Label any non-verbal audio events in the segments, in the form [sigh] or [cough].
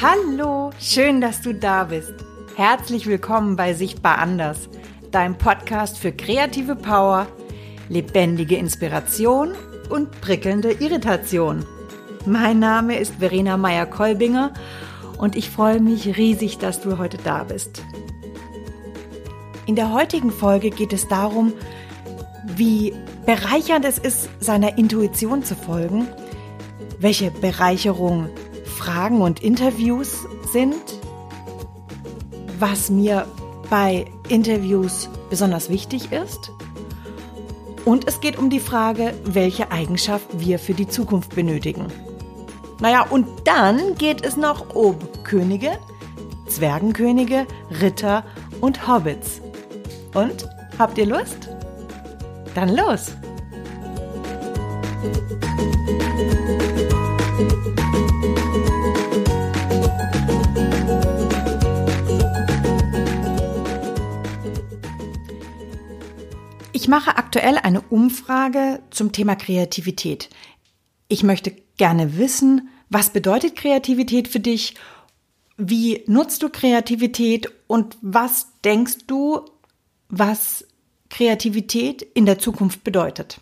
Hallo, schön, dass du da bist. Herzlich willkommen bei Sichtbar Anders, deinem Podcast für kreative Power, lebendige Inspiration und prickelnde Irritation. Mein Name ist Verena Meyer-Kolbinger und ich freue mich riesig, dass du heute da bist. In der heutigen Folge geht es darum, wie bereichernd es ist, seiner Intuition zu folgen, welche Bereicherung Fragen und Interviews sind, was mir bei Interviews besonders wichtig ist. Und es geht um die Frage, welche Eigenschaft wir für die Zukunft benötigen. Naja, und dann geht es noch um Könige, Zwergenkönige, Ritter und Hobbits. Und habt ihr Lust? Dann los! Ich mache aktuell eine Umfrage zum Thema Kreativität. Ich möchte gerne wissen, was bedeutet Kreativität für dich? Wie nutzt du Kreativität und was denkst du, was Kreativität in der Zukunft bedeutet?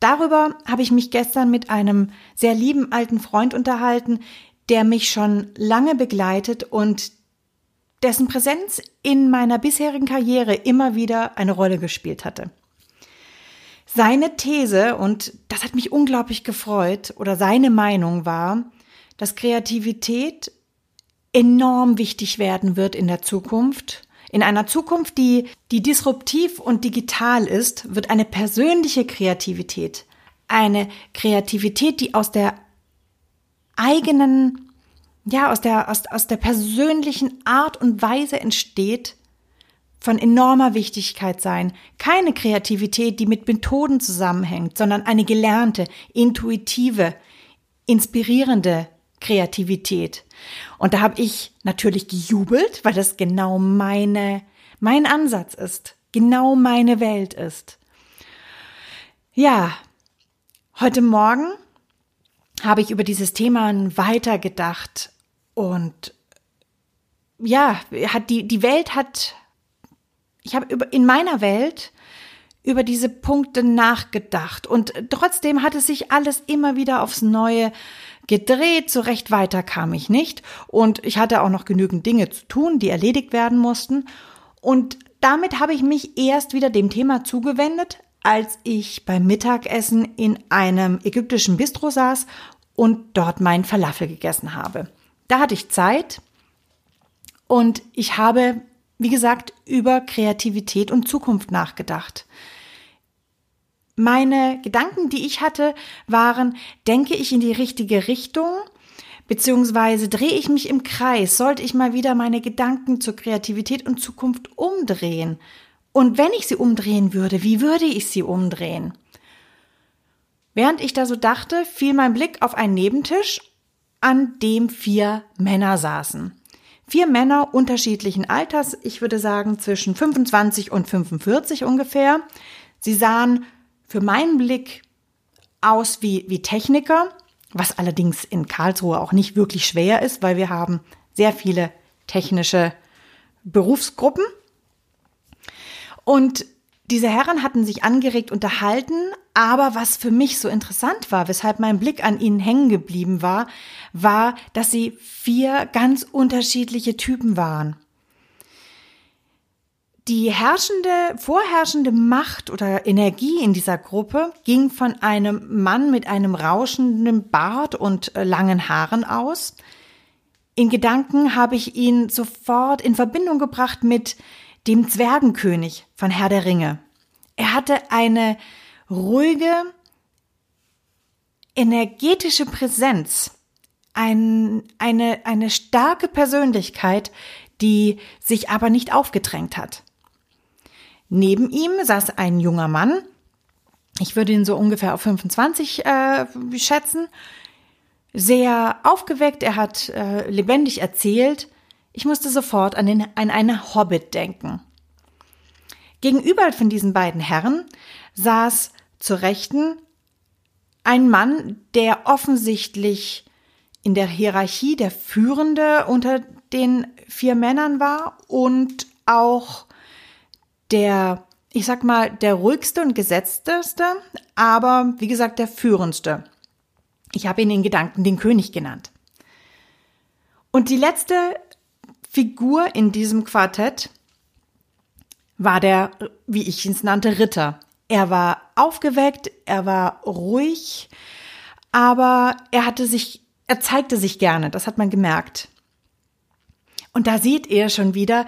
Darüber habe ich mich gestern mit einem sehr lieben alten Freund unterhalten, der mich schon lange begleitet und dessen Präsenz in meiner bisherigen Karriere immer wieder eine Rolle gespielt hatte. Seine These, und das hat mich unglaublich gefreut, oder seine Meinung war, dass Kreativität enorm wichtig werden wird in der Zukunft. In einer Zukunft, die, die disruptiv und digital ist, wird eine persönliche Kreativität, eine Kreativität, die aus der eigenen ja, aus der, aus, aus der persönlichen Art und Weise entsteht, von enormer Wichtigkeit sein. Keine Kreativität, die mit Methoden zusammenhängt, sondern eine gelernte, intuitive, inspirierende Kreativität. Und da habe ich natürlich gejubelt, weil das genau meine, mein Ansatz ist, genau meine Welt ist. Ja, heute Morgen habe ich über dieses Thema weitergedacht und ja, hat die, die Welt hat, ich habe in meiner Welt über diese Punkte nachgedacht. Und trotzdem hat es sich alles immer wieder aufs Neue gedreht, so recht weiter kam ich nicht. Und ich hatte auch noch genügend Dinge zu tun, die erledigt werden mussten. Und damit habe ich mich erst wieder dem Thema zugewendet, als ich beim Mittagessen in einem ägyptischen Bistro saß und dort meinen Falafel gegessen habe. Da hatte ich Zeit und ich habe, wie gesagt, über Kreativität und Zukunft nachgedacht. Meine Gedanken, die ich hatte, waren, denke ich in die richtige Richtung, beziehungsweise drehe ich mich im Kreis, sollte ich mal wieder meine Gedanken zur Kreativität und Zukunft umdrehen. Und wenn ich sie umdrehen würde, wie würde ich sie umdrehen? Während ich da so dachte, fiel mein Blick auf einen Nebentisch an dem vier Männer saßen. Vier Männer unterschiedlichen Alters, ich würde sagen zwischen 25 und 45 ungefähr. Sie sahen für meinen Blick aus wie, wie Techniker, was allerdings in Karlsruhe auch nicht wirklich schwer ist, weil wir haben sehr viele technische Berufsgruppen. Und diese Herren hatten sich angeregt unterhalten, aber was für mich so interessant war, weshalb mein Blick an ihnen hängen geblieben war, war, dass sie vier ganz unterschiedliche Typen waren. Die herrschende, vorherrschende Macht oder Energie in dieser Gruppe ging von einem Mann mit einem rauschenden Bart und äh, langen Haaren aus. In Gedanken habe ich ihn sofort in Verbindung gebracht mit dem Zwergenkönig von Herr der Ringe. Er hatte eine ruhige, energetische Präsenz, ein, eine, eine starke Persönlichkeit, die sich aber nicht aufgedrängt hat. Neben ihm saß ein junger Mann, ich würde ihn so ungefähr auf 25 äh, schätzen, sehr aufgeweckt, er hat äh, lebendig erzählt, ich musste sofort an, den, an einen Hobbit denken. Gegenüber von diesen beiden Herren saß zur Rechten ein Mann, der offensichtlich in der Hierarchie der Führende unter den vier Männern war und auch der, ich sag mal, der ruhigste und gesetzteste, aber wie gesagt, der führendste. Ich habe ihn in Gedanken den König genannt. Und die letzte Figur in diesem Quartett war der, wie ich ihn nannte, Ritter. Er war aufgeweckt, er war ruhig, aber er hatte sich, er zeigte sich gerne, das hat man gemerkt. Und da seht ihr schon wieder,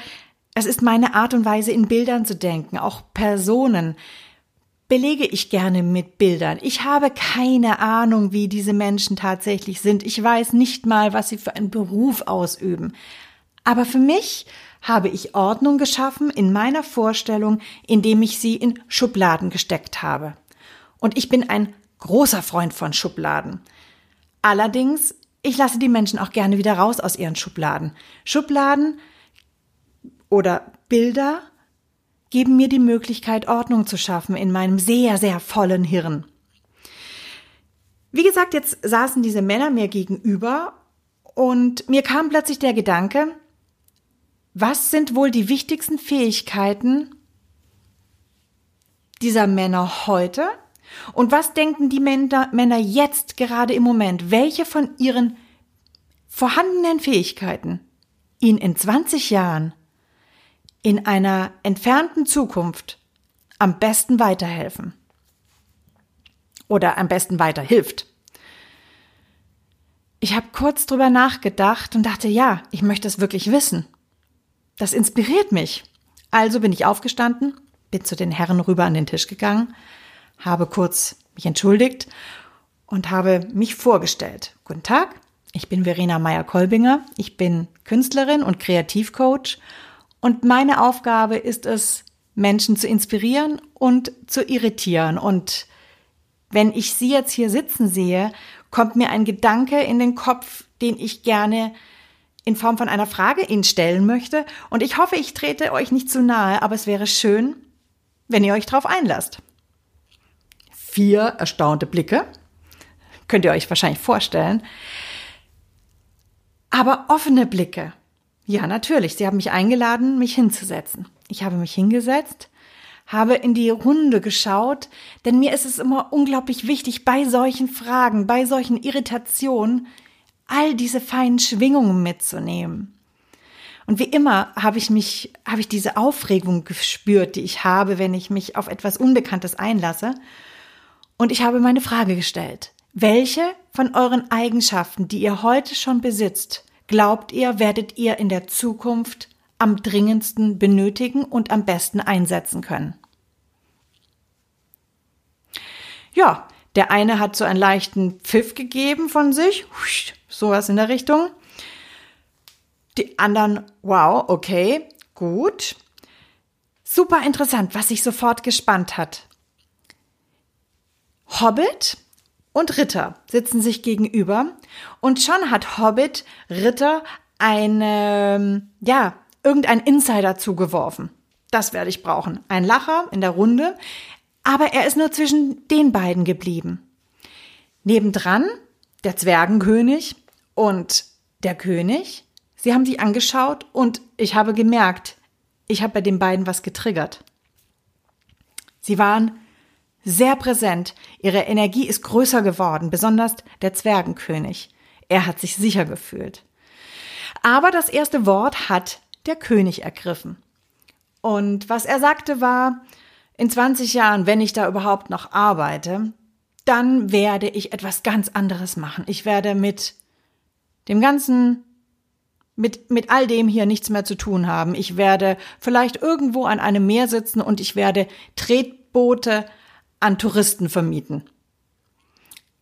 es ist meine Art und Weise, in Bildern zu denken, auch Personen belege ich gerne mit Bildern. Ich habe keine Ahnung, wie diese Menschen tatsächlich sind. Ich weiß nicht mal, was sie für einen Beruf ausüben. Aber für mich habe ich Ordnung geschaffen in meiner Vorstellung, indem ich sie in Schubladen gesteckt habe. Und ich bin ein großer Freund von Schubladen. Allerdings, ich lasse die Menschen auch gerne wieder raus aus ihren Schubladen. Schubladen oder Bilder geben mir die Möglichkeit, Ordnung zu schaffen in meinem sehr, sehr vollen Hirn. Wie gesagt, jetzt saßen diese Männer mir gegenüber und mir kam plötzlich der Gedanke, was sind wohl die wichtigsten Fähigkeiten dieser Männer heute? Und was denken die Männer, jetzt gerade im Moment? Welche von ihren vorhandenen Fähigkeiten ihnen in 20 Jahren in einer entfernten Zukunft am besten weiterhelfen? Oder am besten weiterhilft? Ich habe kurz drüber nachgedacht und dachte, ja, ich möchte es wirklich wissen. Das inspiriert mich. Also bin ich aufgestanden, bin zu den Herren rüber an den Tisch gegangen, habe kurz mich entschuldigt und habe mich vorgestellt. Guten Tag, ich bin Verena Meyer-Kolbinger, ich bin Künstlerin und Kreativcoach und meine Aufgabe ist es, Menschen zu inspirieren und zu irritieren. Und wenn ich Sie jetzt hier sitzen sehe, kommt mir ein Gedanke in den Kopf, den ich gerne in Form von einer Frage Ihnen stellen möchte. Und ich hoffe, ich trete euch nicht zu nahe, aber es wäre schön, wenn ihr euch darauf einlasst. Vier erstaunte Blicke. Könnt ihr euch wahrscheinlich vorstellen. Aber offene Blicke. Ja, natürlich. Sie haben mich eingeladen, mich hinzusetzen. Ich habe mich hingesetzt, habe in die Runde geschaut, denn mir ist es immer unglaublich wichtig, bei solchen Fragen, bei solchen Irritationen, all diese feinen Schwingungen mitzunehmen. Und wie immer habe ich mich, habe ich diese Aufregung gespürt, die ich habe, wenn ich mich auf etwas Unbekanntes einlasse. Und ich habe meine Frage gestellt. Welche von euren Eigenschaften, die ihr heute schon besitzt, glaubt ihr, werdet ihr in der Zukunft am dringendsten benötigen und am besten einsetzen können? Ja, der eine hat so einen leichten Pfiff gegeben von sich, sowas in der Richtung. Die anderen, wow, okay, gut. Super interessant, was sich sofort gespannt hat. Hobbit und Ritter sitzen sich gegenüber und schon hat Hobbit Ritter eine, ja, irgendein Insider zugeworfen. Das werde ich brauchen. Ein Lacher in der Runde, aber er ist nur zwischen den beiden geblieben. Nebendran der Zwergenkönig und der König. Sie haben sich angeschaut und ich habe gemerkt, ich habe bei den beiden was getriggert. Sie waren sehr präsent. Ihre Energie ist größer geworden, besonders der Zwergenkönig. Er hat sich sicher gefühlt. Aber das erste Wort hat der König ergriffen. Und was er sagte war, in 20 Jahren, wenn ich da überhaupt noch arbeite, dann werde ich etwas ganz anderes machen. Ich werde mit dem ganzen, mit, mit all dem hier nichts mehr zu tun haben. Ich werde vielleicht irgendwo an einem Meer sitzen und ich werde Tretboote an Touristen vermieten.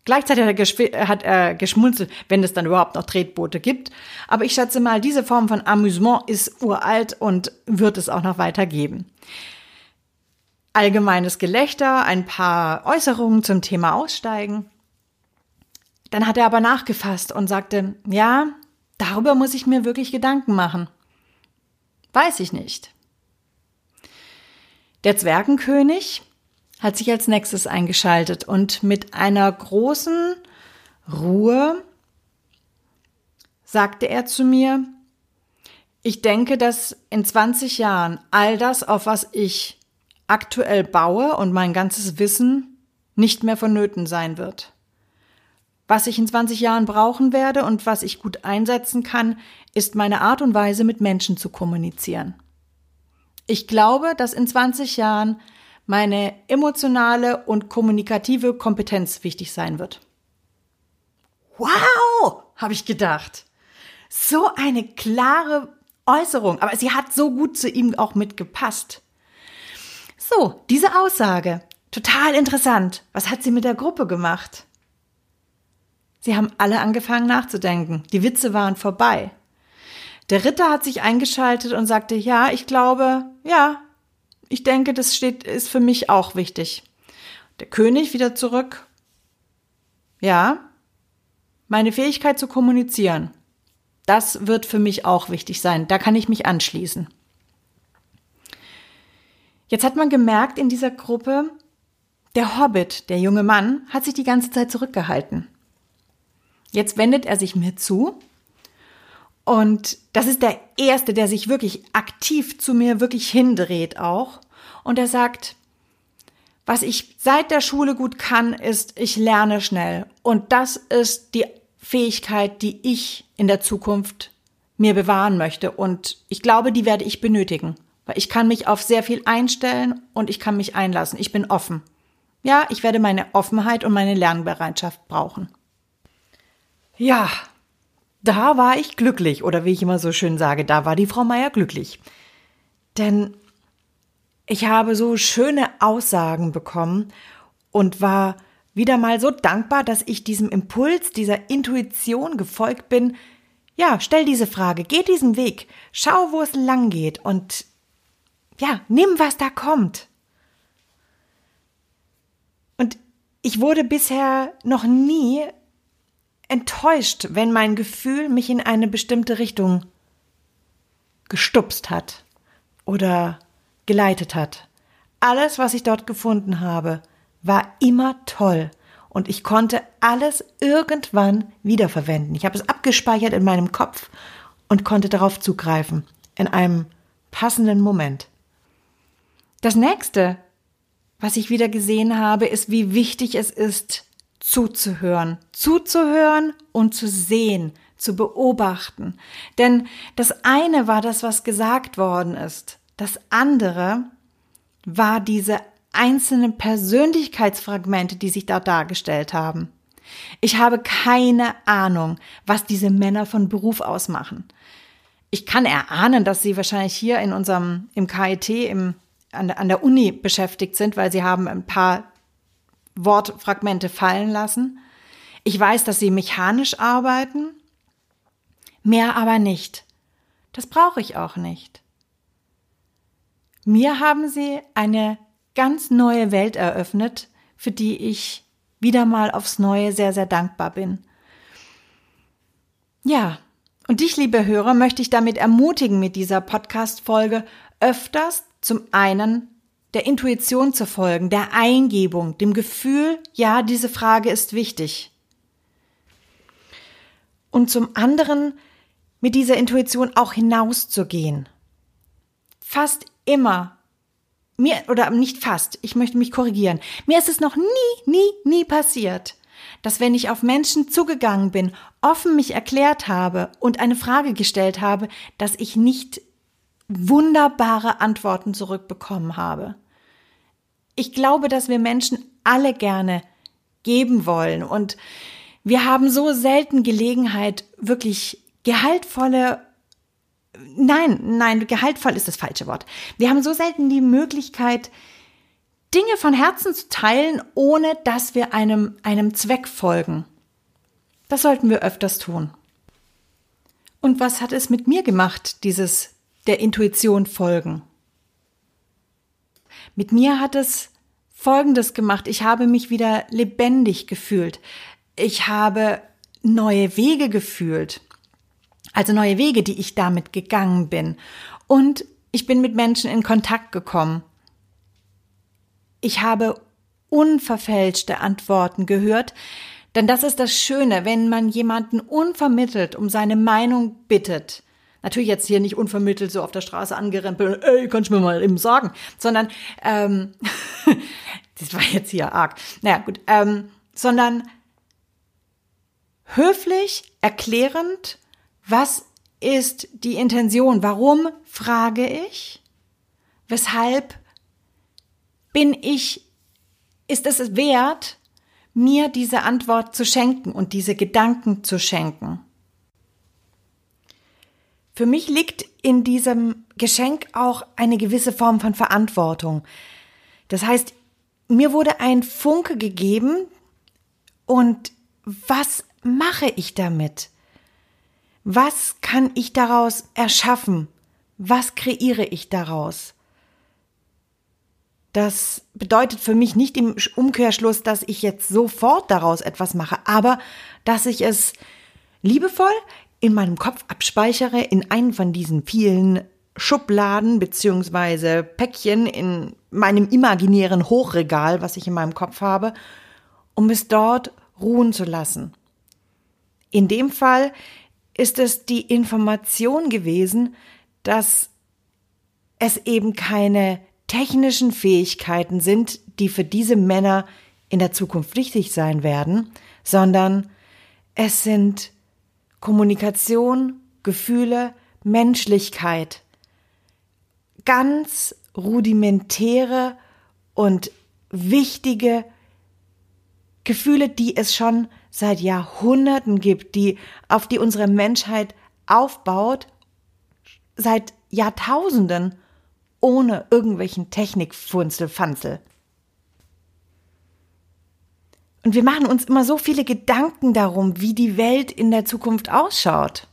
Gleichzeitig hat er, hat er geschmunzelt, wenn es dann überhaupt noch Tretboote gibt. Aber ich schätze mal, diese Form von Amüsement ist uralt und wird es auch noch weiter geben allgemeines Gelächter, ein paar Äußerungen zum Thema Aussteigen. Dann hat er aber nachgefasst und sagte, ja, darüber muss ich mir wirklich Gedanken machen. Weiß ich nicht. Der Zwergenkönig hat sich als nächstes eingeschaltet und mit einer großen Ruhe sagte er zu mir, ich denke, dass in 20 Jahren all das, auf was ich aktuell baue und mein ganzes Wissen nicht mehr vonnöten sein wird. Was ich in 20 Jahren brauchen werde und was ich gut einsetzen kann, ist meine Art und Weise, mit Menschen zu kommunizieren. Ich glaube, dass in 20 Jahren meine emotionale und kommunikative Kompetenz wichtig sein wird. Wow, habe ich gedacht. So eine klare Äußerung, aber sie hat so gut zu ihm auch mitgepasst. So, diese Aussage, total interessant. Was hat sie mit der Gruppe gemacht? Sie haben alle angefangen nachzudenken. Die Witze waren vorbei. Der Ritter hat sich eingeschaltet und sagte, ja, ich glaube, ja, ich denke, das steht, ist für mich auch wichtig. Der König wieder zurück. Ja, meine Fähigkeit zu kommunizieren. Das wird für mich auch wichtig sein. Da kann ich mich anschließen. Jetzt hat man gemerkt in dieser Gruppe, der Hobbit, der junge Mann, hat sich die ganze Zeit zurückgehalten. Jetzt wendet er sich mir zu und das ist der erste, der sich wirklich aktiv zu mir wirklich hindreht auch und er sagt, was ich seit der Schule gut kann, ist, ich lerne schnell und das ist die Fähigkeit, die ich in der Zukunft mir bewahren möchte. Und ich glaube, die werde ich benötigen. Weil ich kann mich auf sehr viel einstellen und ich kann mich einlassen. Ich bin offen. Ja, ich werde meine Offenheit und meine Lernbereitschaft brauchen. Ja, da war ich glücklich. Oder wie ich immer so schön sage, da war die Frau Meier glücklich. Denn ich habe so schöne Aussagen bekommen und war wieder mal so dankbar, dass ich diesem Impuls, dieser Intuition gefolgt bin. Ja, stell diese Frage, geh diesen Weg, schau, wo es lang geht und ja, nimm, was da kommt. Und ich wurde bisher noch nie enttäuscht, wenn mein Gefühl mich in eine bestimmte Richtung gestupst hat oder geleitet hat. Alles, was ich dort gefunden habe, war immer toll und ich konnte alles irgendwann wiederverwenden. Ich habe es abgespeichert in meinem Kopf und konnte darauf zugreifen in einem passenden Moment. Das nächste, was ich wieder gesehen habe, ist, wie wichtig es ist, zuzuhören, zuzuhören und zu sehen, zu beobachten. Denn das eine war das, was gesagt worden ist. Das andere war diese einzelnen Persönlichkeitsfragmente, die sich da dargestellt haben. Ich habe keine Ahnung, was diese Männer von Beruf aus machen. Ich kann erahnen, dass sie wahrscheinlich hier in unserem, im KIT, im, an, der, an der Uni beschäftigt sind, weil sie haben ein paar Wortfragmente fallen lassen. Ich weiß, dass sie mechanisch arbeiten, mehr aber nicht. Das brauche ich auch nicht. Mir haben sie eine ganz neue Welt eröffnet, für die ich wieder mal aufs Neue sehr, sehr dankbar bin. Ja, und dich, liebe Hörer, möchte ich damit ermutigen, mit dieser Podcast-Folge öfters zum einen der Intuition zu folgen, der Eingebung, dem Gefühl, ja, diese Frage ist wichtig. Und zum anderen mit dieser Intuition auch hinauszugehen. Fast immer mir, oder nicht fast, ich möchte mich korrigieren, mir ist es noch nie, nie, nie passiert, dass wenn ich auf Menschen zugegangen bin, offen mich erklärt habe und eine Frage gestellt habe, dass ich nicht wunderbare Antworten zurückbekommen habe. Ich glaube, dass wir Menschen alle gerne geben wollen und wir haben so selten Gelegenheit, wirklich gehaltvolle nein, nein, gehaltvoll ist das falsche Wort. Wir haben so selten die Möglichkeit, Dinge von Herzen zu teilen, ohne dass wir einem, einem Zweck folgen. Das sollten wir öfters tun. Und was hat es mit mir gemacht, dieses der Intuition folgen? Mit mir hat es Folgendes gemacht. Ich habe mich wieder lebendig gefühlt. Ich habe neue Wege gefühlt also neue Wege, die ich damit gegangen bin. Und ich bin mit Menschen in Kontakt gekommen. Ich habe unverfälschte Antworten gehört, Denn das ist das Schöne, wenn man jemanden unvermittelt um seine Meinung bittet. Natürlich jetzt hier nicht unvermittelt so auf der Straße angerempelt, ey, kannst du mir mal eben sagen, sondern ähm, [laughs] das war jetzt hier arg. Naja, gut, ähm, sondern höflich, erklärend, was ist die Intention? Warum frage ich? Weshalb bin ich, ist es wert, mir diese Antwort zu schenken und diese Gedanken zu schenken? Für mich liegt in diesem Geschenk auch eine gewisse Form von Verantwortung. Das heißt, mir wurde ein Funke gegeben und was mache ich damit? Was kann ich daraus erschaffen? Was kreiere ich daraus? Das bedeutet für mich nicht im Umkehrschluss, dass ich jetzt sofort daraus etwas mache, aber dass ich es liebevoll in meinem Kopf abspeichere in einen von diesen vielen Schubladen beziehungsweise Päckchen in meinem imaginären Hochregal, was ich in meinem Kopf habe, um es dort ruhen zu lassen. In dem Fall ist es die Information gewesen, dass es eben keine technischen Fähigkeiten sind, die für diese Männer in der Zukunft wichtig sein werden, sondern es sind Kommunikation, Gefühle, Menschlichkeit, ganz rudimentäre und wichtige Gefühle, die es schon seit Jahrhunderten gibt, die, auf die unsere Menschheit aufbaut, seit Jahrtausenden, ohne irgendwelchen Technikfunzelfanzel. Und wir machen uns immer so viele Gedanken darum, wie die Welt in der Zukunft ausschaut.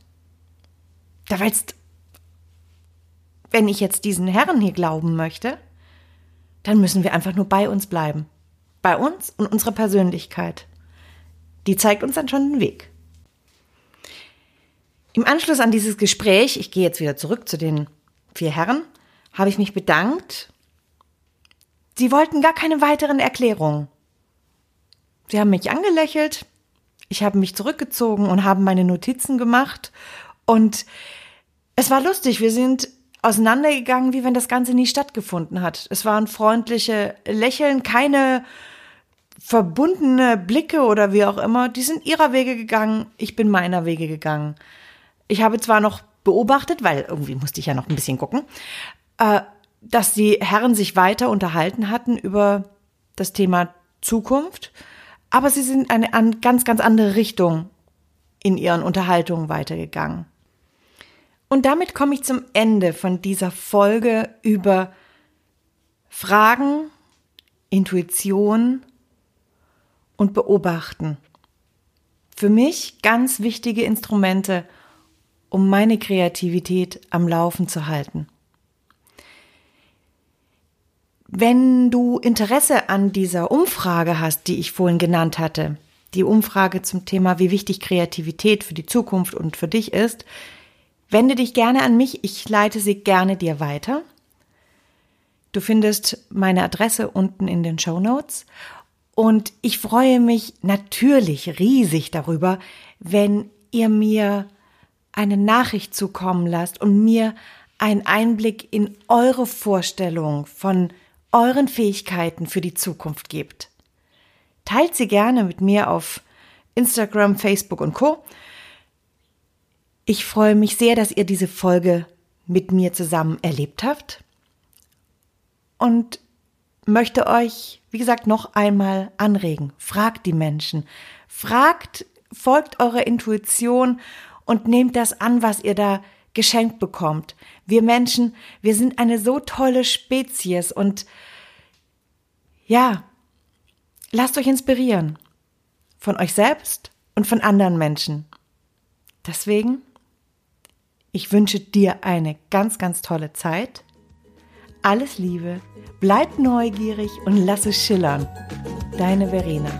Da weißt, wenn ich jetzt diesen Herren hier glauben möchte, dann müssen wir einfach nur bei uns bleiben. Bei uns und unserer Persönlichkeit. Die zeigt uns dann schon den Weg. Im Anschluss an dieses Gespräch, ich gehe jetzt wieder zurück zu den vier Herren, habe ich mich bedankt. Sie wollten gar keine weiteren Erklärungen. Sie haben mich angelächelt, ich habe mich zurückgezogen und haben meine Notizen gemacht und es war lustig. Wir sind auseinandergegangen, wie wenn das Ganze nie stattgefunden hat. Es waren freundliche Lächeln, keine verbundene Blicke oder wie auch immer, die sind ihrer Wege gegangen, ich bin meiner Wege gegangen. Ich habe zwar noch beobachtet, weil irgendwie musste ich ja noch ein bisschen gucken, äh, dass die Herren sich weiter unterhalten hatten über das Thema Zukunft, aber sie sind eine an, ganz, ganz andere Richtung in ihren Unterhaltungen weitergegangen. Und damit komme ich zum Ende von dieser Folge über Fragen, Intuition und beobachten. Für mich ganz wichtige Instrumente, um meine Kreativität am Laufen zu halten. Wenn du Interesse an dieser Umfrage hast, die ich vorhin genannt hatte, die Umfrage zum Thema, wie wichtig Kreativität für die Zukunft und für dich ist, wende dich gerne an mich. Ich leite sie gerne dir weiter. Du findest meine Adresse unten in den Show Notes und ich freue mich natürlich riesig darüber, wenn ihr mir eine Nachricht zukommen lasst und mir einen Einblick in eure Vorstellung von euren Fähigkeiten für die Zukunft gebt. Teilt sie gerne mit mir auf Instagram, Facebook und Co. Ich freue mich sehr, dass ihr diese Folge mit mir zusammen erlebt habt. Und möchte euch, wie gesagt, noch einmal anregen. Fragt die Menschen. Fragt, folgt eurer Intuition und nehmt das an, was ihr da geschenkt bekommt. Wir Menschen, wir sind eine so tolle Spezies und ja, lasst euch inspirieren. Von euch selbst und von anderen Menschen. Deswegen, ich wünsche dir eine ganz, ganz tolle Zeit alles Liebe, bleib neugierig und lass es schillern. Deine Verena.